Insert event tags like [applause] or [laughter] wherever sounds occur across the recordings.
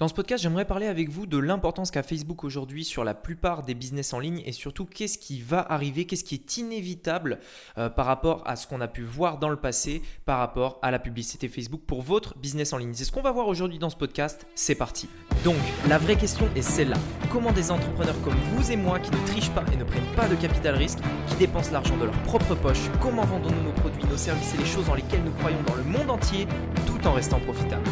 Dans ce podcast, j'aimerais parler avec vous de l'importance qu'a Facebook aujourd'hui sur la plupart des business en ligne et surtout qu'est-ce qui va arriver, qu'est-ce qui est inévitable euh, par rapport à ce qu'on a pu voir dans le passé par rapport à la publicité Facebook pour votre business en ligne. C'est ce qu'on va voir aujourd'hui dans ce podcast. C'est parti. Donc, la vraie question est celle-là. Comment des entrepreneurs comme vous et moi qui ne trichent pas et ne prennent pas de capital risque, qui dépensent l'argent de leur propre poche, comment vendons-nous nos produits, nos services et les choses dans lesquelles nous croyons dans le monde entier tout en restant profitables?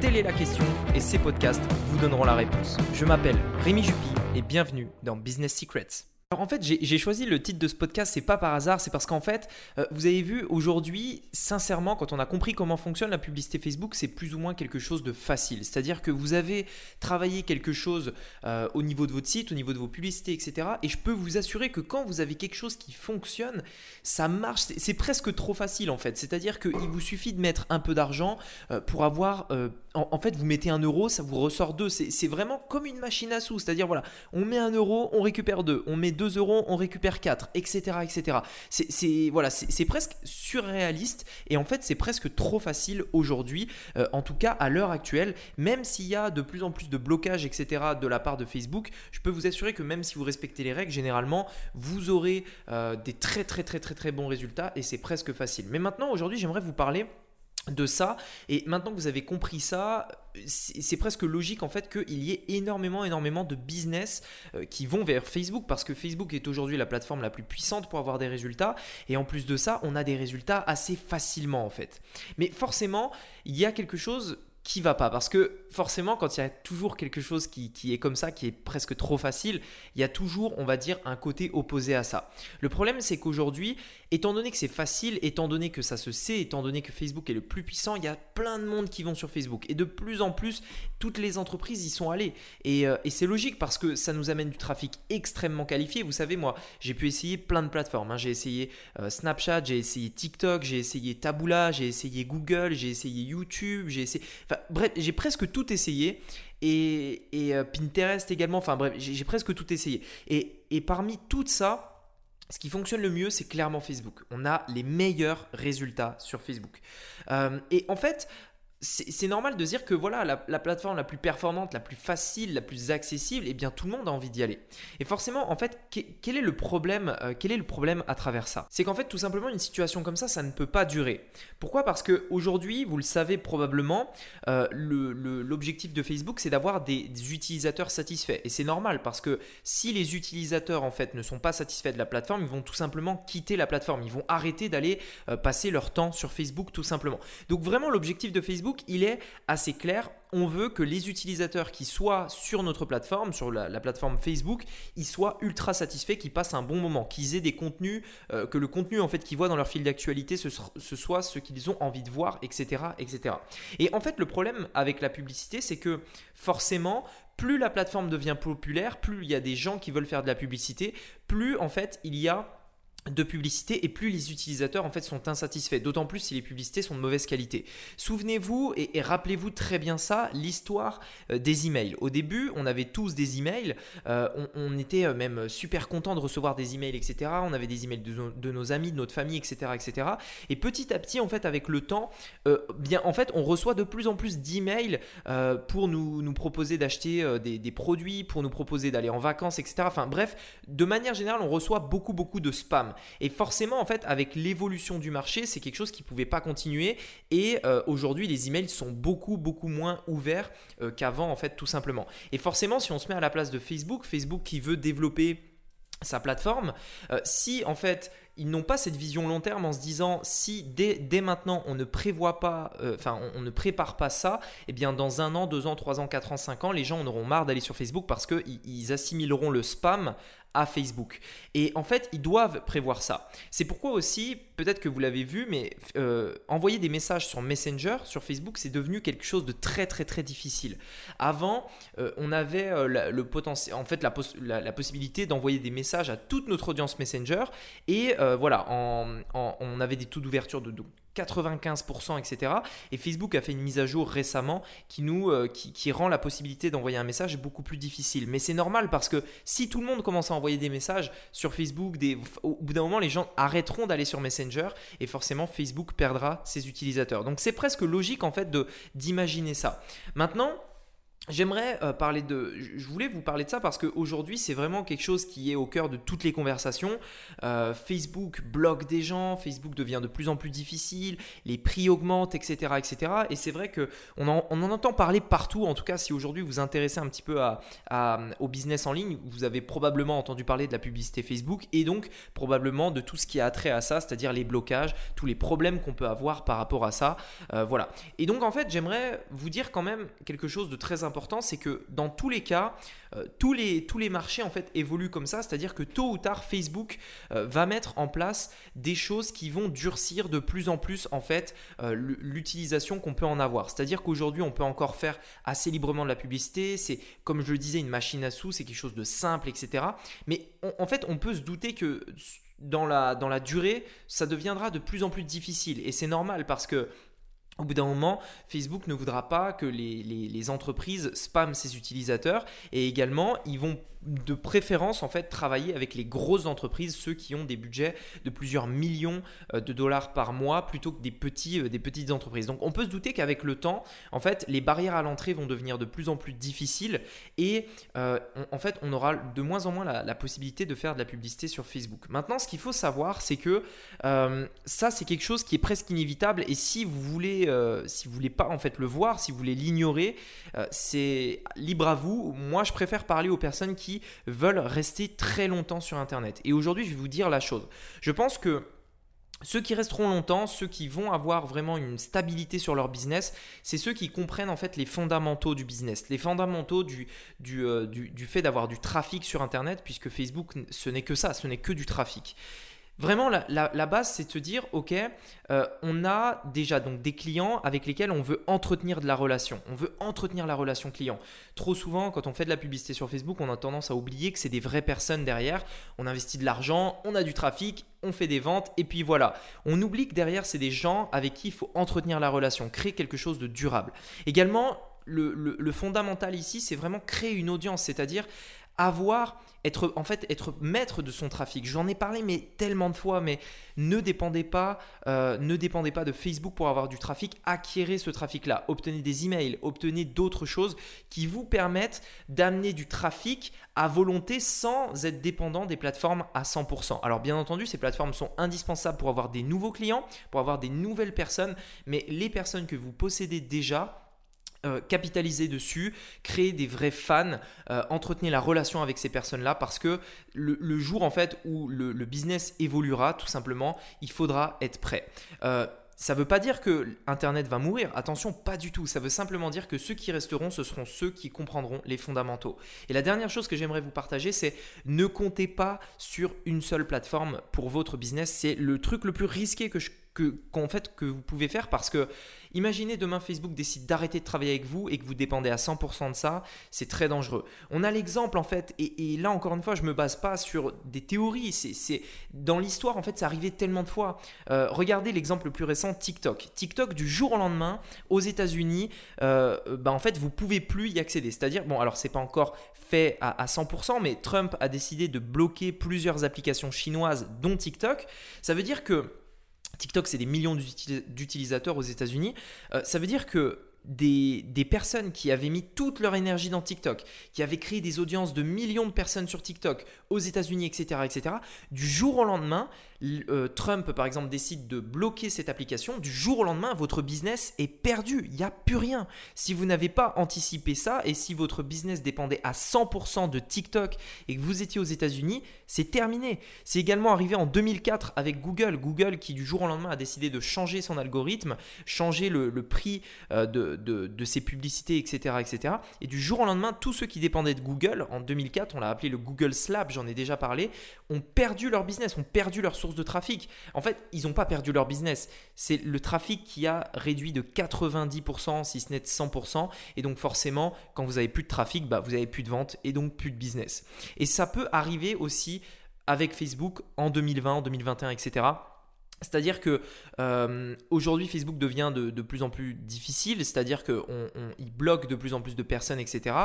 Telle est la question et ces podcasts vous donneront la réponse. Je m'appelle Rémi Jupy et bienvenue dans Business Secrets. Alors en fait, j'ai choisi le titre de ce podcast, c'est pas par hasard, c'est parce qu'en fait, euh, vous avez vu aujourd'hui, sincèrement, quand on a compris comment fonctionne la publicité Facebook, c'est plus ou moins quelque chose de facile. C'est-à-dire que vous avez travaillé quelque chose euh, au niveau de votre site, au niveau de vos publicités, etc. Et je peux vous assurer que quand vous avez quelque chose qui fonctionne, ça marche. C'est presque trop facile en fait. C'est-à-dire qu'il vous suffit de mettre un peu d'argent euh, pour avoir. En, en, fait, vous mettez un euro, ça vous ressort deux. C'est vraiment comme une machine à sous. C'est-à-dire voilà, on met un euro, on récupère deux. On met 2 euros, on récupère 4, etc. etc. C'est voilà, c'est presque surréaliste et en fait c'est presque trop facile aujourd'hui, euh, en tout cas à l'heure actuelle, même s'il y a de plus en plus de blocages, etc. de la part de Facebook, je peux vous assurer que même si vous respectez les règles, généralement vous aurez euh, des très très très très très bons résultats et c'est presque facile. Mais maintenant aujourd'hui j'aimerais vous parler de ça. Et maintenant que vous avez compris ça, c'est presque logique en fait qu'il y ait énormément, énormément de business euh, qui vont vers Facebook parce que Facebook est aujourd'hui la plateforme la plus puissante pour avoir des résultats. Et en plus de ça, on a des résultats assez facilement en fait. Mais forcément, il y a quelque chose qui va pas. Parce que forcément, quand il y a toujours quelque chose qui, est comme ça, qui est presque trop facile, il y a toujours, on va dire, un côté opposé à ça. Le problème, c'est qu'aujourd'hui, étant donné que c'est facile, étant donné que ça se sait, étant donné que Facebook est le plus puissant, il y a plein de monde qui vont sur Facebook. Et de plus en plus, toutes les entreprises y sont allées. Et, euh, c'est logique parce que ça nous amène du trafic extrêmement qualifié. Vous savez, moi, j'ai pu essayer plein de plateformes. Hein. J'ai essayé euh, Snapchat, j'ai essayé TikTok, j'ai essayé Taboola, j'ai essayé Google, j'ai essayé YouTube, j'ai essayé bref, j'ai presque tout essayé. Et, euh, Pinterest également. Enfin bref, j'ai presque tout essayé. Et, parmi tout ça, ce qui fonctionne le mieux, c'est clairement Facebook. On a les meilleurs résultats sur Facebook. Euh, et en fait, c'est normal de dire que voilà la, plateforme la plus performante, la plus facile, la plus accessible, et eh bien tout le monde a envie d'y aller. Et forcément, en fait, quel est le problème euh, Quel est le problème à travers ça? C'est qu'en fait, tout simplement, une situation comme ça, ça ne peut pas durer. Pourquoi? Parce que aujourd'hui, vous le savez probablement, euh, l'objectif de Facebook, c'est d'avoir des, utilisateurs satisfaits. Et c'est normal parce que si les utilisateurs en fait ne sont pas satisfaits de la plateforme, ils vont tout simplement quitter la plateforme. Ils vont arrêter d'aller euh, passer leur temps sur Facebook, tout simplement. Donc vraiment, l'objectif de Facebook il est assez clair. On veut que les utilisateurs qui soient sur notre plateforme, sur la, plateforme Facebook, ils soient ultra satisfaits, qu'ils passent un bon moment, qu'ils aient des contenus, euh, que le contenu en fait qu'ils voient dans leur fil d'actualité, ce, soit ce qu'ils ont envie de voir, etc., etc. Et en fait, le problème avec la publicité, c'est que forcément, plus la plateforme devient populaire, plus il y a des gens qui veulent faire de la publicité, plus en fait il y a de publicité et plus les utilisateurs en fait sont insatisfaits, d'autant plus si les publicités sont de mauvaise qualité. Souvenez-vous et, rappelez-vous très bien ça, l'histoire euh, des emails. Au début, on avait tous des emails, euh, on, était euh, même super content de recevoir des emails, etc. On avait des emails de, nos amis, de notre famille, etc., etc. Et petit à petit, en fait, avec le temps, bien, en fait, on reçoit de plus en plus d'emails pour nous, proposer d'acheter des, des, produits, pour nous proposer d'aller en vacances, etc. Enfin bref, de manière générale, on reçoit beaucoup beaucoup de spam. Et forcément, en fait, avec l'évolution du marché, c'est quelque chose qui ne pouvait pas continuer. Et euh, aujourd'hui, les emails sont beaucoup, beaucoup moins ouverts euh, qu'avant, en fait, tout simplement. Et forcément, si on se met à la place de Facebook, Facebook qui veut développer sa plateforme, euh, si en fait ils n'ont pas cette vision long terme en se disant si dès, maintenant on ne prévoit pas, enfin on, ne prépare pas ça, eh bien dans un an, deux ans, trois ans, quatre ans, cinq ans, les gens en auront marre d'aller sur Facebook parce qu'ils ils assimileront le spam Facebook. Et en fait, ils doivent prévoir ça. C'est pourquoi aussi, peut-être que vous l'avez vu, mais euh, envoyer des messages sur Messenger, sur Facebook, c'est devenu quelque chose de très très très difficile. Avant, euh, on avait euh, le potentiel, en fait, la, possibilité d'envoyer des messages à toute notre audience Messenger. Et voilà, on avait des taux d'ouverture de, de 95%, etc. Et Facebook a fait une mise à jour récemment qui, nous, euh, qui, rend la possibilité d'envoyer un message beaucoup plus difficile. Mais c'est normal parce que si tout le monde commence à envoyer des messages sur Facebook, au bout d'un moment, les gens arrêteront d'aller sur Messenger et forcément Facebook perdra ses utilisateurs. Donc c'est presque logique en fait d'imaginer ça. Maintenant, J'aimerais euh, parler de. Je voulais vous parler de ça parce qu'aujourd'hui, c'est vraiment quelque chose qui est au cœur de toutes les conversations. Euh, Facebook bloque des gens, Facebook devient de plus en plus difficile, les prix augmentent, etc. etc. Et c'est vrai qu'on en, on en entend parler partout. En tout cas, si aujourd'hui vous vous intéressez un petit peu au business en ligne, vous avez probablement entendu parler de la publicité Facebook et donc probablement de tout ce qui a trait à ça, c'est-à-dire les blocages, tous les problèmes qu'on peut avoir par rapport à ça. Euh, voilà. Et donc, en fait, j'aimerais vous dire quand même quelque chose de très important c'est que dans tous les cas, euh, tous, les, tous les marchés en fait évoluent comme ça, c'est-à-dire que tôt ou tard, Facebook euh, va mettre en place des choses qui vont durcir de plus en plus en fait euh, l'utilisation qu'on peut en avoir. C'est-à-dire qu'aujourd'hui, on peut encore faire assez librement de la publicité. C'est comme je le disais, une machine à sous, c'est quelque chose de simple, etc. Mais en fait, on peut se douter que dans la, dans la durée, ça deviendra de plus en plus difficile. Et c'est normal parce que au bout d'un moment, Facebook ne voudra pas que les, entreprises spamment ses utilisateurs et également, ils vont de préférence en fait travailler avec les grosses entreprises, ceux qui ont des budgets de plusieurs millions euh, de dollars par mois plutôt que des, petits, euh, des petites entreprises. Donc on peut se douter qu'avec le temps, en fait, les barrières à l'entrée vont devenir de plus en plus difficiles et euh, en fait, on aura de moins en moins la, possibilité de faire de la publicité sur Facebook. Maintenant, ce qu'il faut savoir, c'est que ça, c'est quelque chose qui est presque inévitable et si vous voulez, si vous voulez pas en fait le voir, si vous voulez l'ignorer, c'est libre à vous. Moi, je préfère parler aux personnes qui veulent rester très longtemps sur Internet. Et aujourd'hui, je vais vous dire la chose. Je pense que ceux qui resteront longtemps, ceux qui vont avoir vraiment une stabilité sur leur business, c'est ceux qui comprennent en fait les fondamentaux du business, les fondamentaux du, euh, du fait d'avoir du trafic sur Internet, puisque Facebook, ce n'est que ça, ce n'est que du trafic. Vraiment, la, base, c'est de se dire, OK, euh, on a déjà donc des clients avec lesquels on veut entretenir de la relation. On veut entretenir la relation client. Trop souvent, quand on fait de la publicité sur Facebook, on a tendance à oublier que c'est des vraies personnes derrière. On investit de l'argent, on a du trafic, on fait des ventes, et puis voilà. On oublie que derrière, c'est des gens avec qui il faut entretenir la relation, créer quelque chose de durable. Également, le fondamental ici, c'est vraiment créer une audience, c'est-à-dire avoir, être en fait être maître de son trafic. J'en ai parlé mais tellement de fois, mais ne dépendez pas, euh, ne dépendez pas de Facebook pour avoir du trafic. Acquérez ce trafic-là, obtenez des emails, obtenez d'autres choses qui vous permettent d'amener du trafic à volonté sans être dépendant des plateformes à 100%. Alors bien entendu, ces plateformes sont indispensables pour avoir des nouveaux clients, pour avoir des nouvelles personnes, mais les personnes que vous possédez déjà euh, capitaliser dessus, créer des vrais fans, euh, entretenir la relation avec ces personnes-là parce que le, jour en fait où le, business évoluera, tout simplement, il faudra être prêt. Euh, ça ne veut pas dire que Internet va mourir, attention, pas du tout. Ça veut simplement dire que ceux qui resteront, ce seront ceux qui comprendront les fondamentaux. Et la dernière chose que j'aimerais vous partager, c'est ne comptez pas sur une seule plateforme pour votre business. C'est le truc le plus risqué que je que, fait, que vous pouvez faire parce que imaginez demain Facebook décide d'arrêter de travailler avec vous et que vous dépendez à 100% de ça, c'est très dangereux. On a l'exemple en fait, et, là encore une fois, je me base pas sur des théories, c'est dans l'histoire en fait, ça arrivé tellement de fois. Euh, regardez l'exemple le plus récent, TikTok. TikTok du jour au lendemain aux États-Unis, euh, bah, en fait, vous pouvez plus y accéder. C'est-à-dire, bon, alors c'est pas encore fait à 100%, mais Trump a décidé de bloquer plusieurs applications chinoises, dont TikTok. Ça veut dire que TikTok, c'est des millions d'utilisateurs aux États-Unis. Euh, ça veut dire que des, des, personnes qui avaient mis toute leur énergie dans TikTok, qui avaient créé des audiences de millions de personnes sur TikTok aux États-Unis, etc., etc., du jour au lendemain, euh, Trump, par exemple, décide de bloquer cette application, du jour au lendemain, votre business est perdu. Il n'y a plus rien. Si vous n'avez pas anticipé ça et si votre business dépendait à 100% de TikTok et que vous étiez aux États-Unis, c'est terminé. C'est également arrivé en 2004 avec Google. Google qui, du jour au lendemain, a décidé de changer son algorithme, changer le, prix euh, de, de, ses publicités, etc., etc. Et du jour au lendemain, tous ceux qui dépendaient de Google, en 2004, on l'a appelé le Google Slap, j'en ai déjà parlé, ont perdu leur business, ont perdu leur source de trafic. En fait, ils n'ont pas perdu leur business. C'est le trafic qui a réduit de 90%, si ce n'est de 100%. Et donc forcément, quand vous avez plus de trafic, bah, vous avez plus de vente et donc plus de business. Et ça peut arriver aussi avec Facebook en 2020, en 2021, etc. C'est-à-dire que euh, aujourd'hui Facebook devient de, plus en plus difficile, c'est-à-dire qu'il bloque de plus en plus de personnes, etc.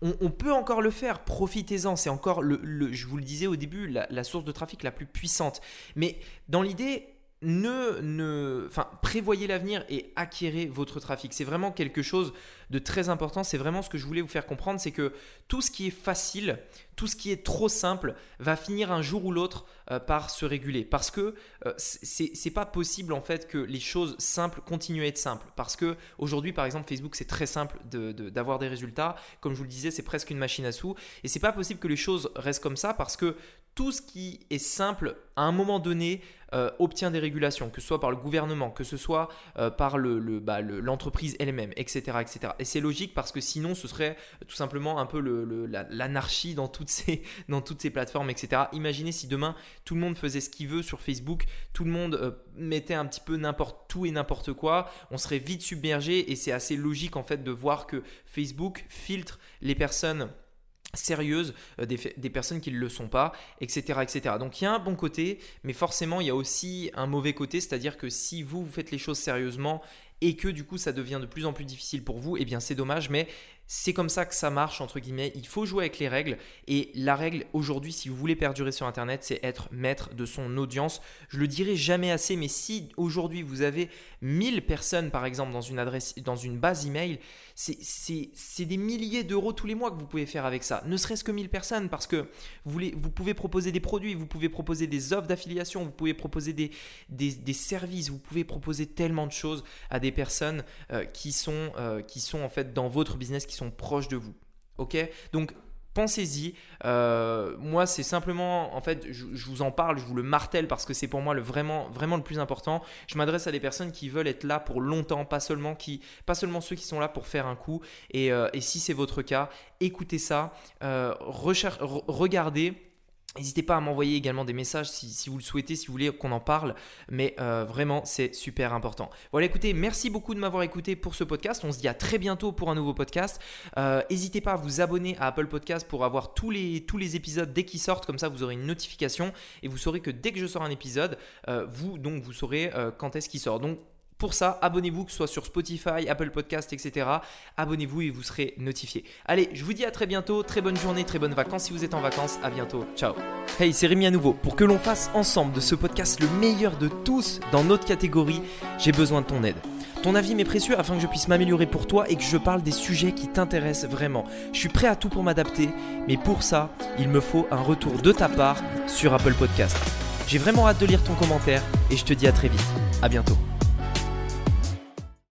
On, peut encore le faire, profitez-en, c'est encore, le, je vous le disais au début, la, source de trafic la plus puissante. Mais dans l'idée, ne, ne, enfin, prévoyez l'avenir et acquérez votre trafic. C'est vraiment quelque chose de très important. C'est vraiment ce que je voulais vous faire comprendre, c'est que tout ce qui est facile, tout ce qui est trop simple va finir un jour ou l'autre euh, par se réguler. Parce que euh, c'est pas possible en fait que les choses simples continuent à être simples. Parce que aujourd'hui, par exemple, Facebook, c'est très simple d'avoir des résultats. Comme je vous le disais, c'est presque une machine à sous. Et c'est pas possible que les choses restent comme ça parce que tout ce qui est simple, à un moment donné, euh, obtient des régulations, que ce soit par le gouvernement, que ce soit euh, par bah, l'entreprise le, elle-même, etc., etc. Et c'est logique parce que sinon, ce serait tout simplement un peu l'anarchie dans, toutes ces, [laughs] dans toutes ces plateformes, etc. Imaginez si demain, tout le monde faisait ce qu'il veut sur Facebook, tout le monde euh, mettait un petit peu n'importe tout et n'importe quoi, on serait vite submergé et c'est assez logique en fait de voir que Facebook filtre les personnes sérieuses, euh, des, personnes qui ne le sont pas, etc., etc. Donc il y a un bon côté, mais forcément il y a aussi un mauvais côté, c'est-à-dire que si vous, vous faites les choses sérieusement et que du coup ça devient de plus en plus difficile pour vous, eh bien c'est dommage, mais c'est comme ça que ça marche, entre guillemets. Il faut jouer avec les règles. Et la règle aujourd'hui, si vous voulez perdurer sur Internet, c'est être maître de son audience. Je le dirai jamais assez, mais si aujourd'hui vous avez 1000 personnes, par exemple, dans une, adresse, dans une base email, c'est des milliers d'euros tous les mois que vous pouvez faire avec ça. Ne serait-ce que 1000 personnes, parce que vous, pouvez proposer des produits, vous pouvez proposer des offres d'affiliation, vous pouvez proposer des, des, services, vous pouvez proposer tellement de choses à des personnes euh, qui, sont, euh, qui sont en fait dans votre business, qui sont proches de vous. Ok? Donc pensez-y. Euh, moi, c'est simplement, en fait, je, vous en parle, je vous le martèle parce que c'est pour moi le vraiment, vraiment le plus important. Je m'adresse à des personnes qui veulent être là pour longtemps, pas seulement qui, pas seulement ceux qui sont là pour faire un coup. Et, euh, si c'est votre cas, écoutez ça, euh, regardez N'hésitez pas à m'envoyer également des messages si, vous le souhaitez, si vous voulez qu'on en parle, mais euh, vraiment c'est super important. Voilà, écoutez, merci beaucoup de m'avoir écouté pour ce podcast. On se dit à très bientôt pour un nouveau podcast. Euh, n'hésitez pas à vous abonner à Apple Podcast pour avoir tous les, épisodes dès qu'ils sortent, comme ça vous aurez une notification et vous saurez que dès que je sors un épisode, euh, vous donc vous saurez quand est-ce qu'il sort. Donc pour ça, abonnez-vous, que ce soit sur Spotify, Apple Podcast, etc. Abonnez-vous et vous serez notifié. Allez, je vous dis à très bientôt. Très bonne journée, très bonnes vacances si vous êtes en vacances. À bientôt. Ciao. Hey, c'est Rémi à nouveau. Pour que l'on fasse ensemble de ce podcast le meilleur de tous dans notre catégorie, j'ai besoin de ton aide. Ton avis m'est précieux afin que je puisse m'améliorer pour toi et que je parle des sujets qui t'intéressent vraiment. Je suis prêt à tout pour m'adapter, mais pour ça, il me faut un retour de ta part sur Apple Podcast. J'ai vraiment hâte de lire ton commentaire et je te dis à très vite. À bientôt.